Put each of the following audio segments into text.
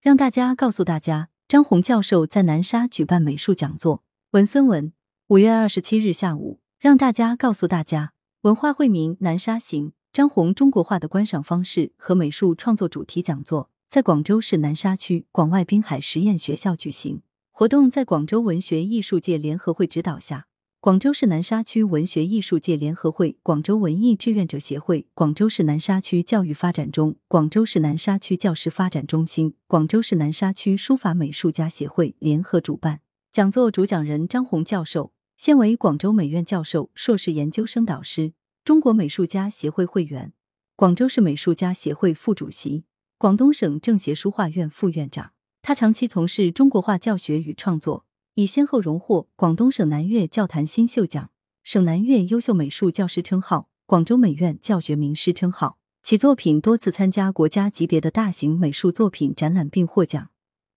让大家告诉大家，张红教授在南沙举办美术讲座。文孙文，五月二十七日下午，让大家告诉大家，文化惠民南沙行，张红中国画的观赏方式和美术创作主题讲座在广州市南沙区广外滨海实验学校举行。活动在广州文学艺术界联合会指导下。广州市南沙区文学艺术界联合会、广州文艺志愿者协会、广州市南沙区教育发展中、广州市南沙区教师发展中心、广州市南沙区书法美术家协会联合主办。讲座主讲人张红教授，现为广州美院教授、硕士研究生导师，中国美术家协会会员，广州市美术家协会副主席，广东省政协书画院副院长。他长期从事中国画教学与创作。已先后荣获广东省南粤教坛新秀奖、省南粤优秀美术教师称号、广州美院教学名师称号。其作品多次参加国家级别的大型美术作品展览并获奖。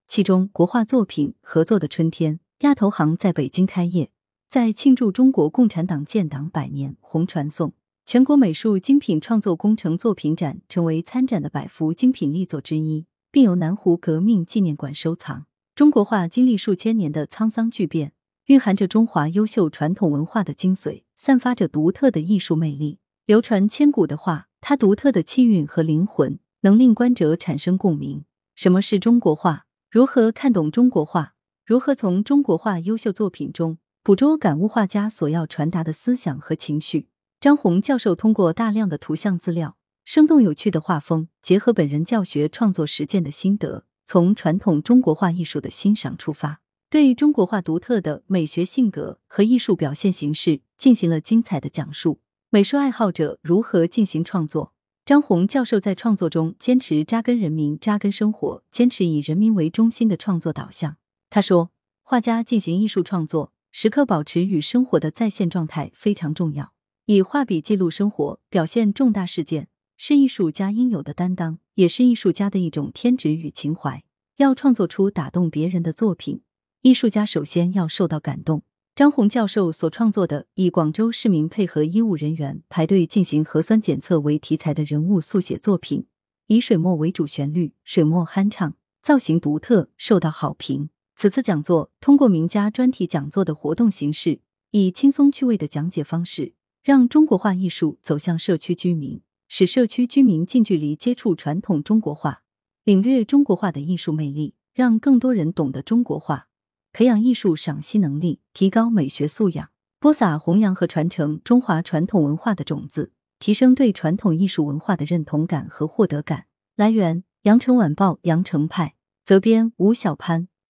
其中，国画作品《合作的春天》亚投行在北京开业，在庆祝中国共产党建党百年红传颂。全国美术精品创作工程作品展成为参展的百幅精品力作之一，并由南湖革命纪念馆收藏。中国画经历数千年的沧桑巨变，蕴含着中华优秀传统文化的精髓，散发着独特的艺术魅力。流传千古的画，它独特的气韵和灵魂，能令观者产生共鸣。什么是中国画？如何看懂中国画？如何从中国画优秀作品中捕捉感悟画家所要传达的思想和情绪？张红教授通过大量的图像资料、生动有趣的画风，结合本人教学创作实践的心得。从传统中国画艺术的欣赏出发，对中国画独特的美学性格和艺术表现形式进行了精彩的讲述。美术爱好者如何进行创作？张红教授在创作中坚持扎根人民、扎根生活，坚持以人民为中心的创作导向。他说：“画家进行艺术创作，时刻保持与生活的在线状态非常重要。以画笔记录生活，表现重大事件。”是艺术家应有的担当，也是艺术家的一种天职与情怀。要创作出打动别人的作品，艺术家首先要受到感动。张红教授所创作的以广州市民配合医务人员排队进行核酸检测为题材的人物速写作品，以水墨为主旋律，水墨酣畅，造型独特，受到好评。此次讲座通过名家专题讲座的活动形式，以轻松趣味的讲解方式，让中国画艺术走向社区居民。使社区居民近距离接触传统中国画，领略中国画的艺术魅力，让更多人懂得中国画，培养艺术赏析能力，提高美学素养，播撒弘扬和传承中华传统文化的种子，提升对传统艺术文化的认同感和获得感。来源：羊城晚报羊城派，责编吴小潘。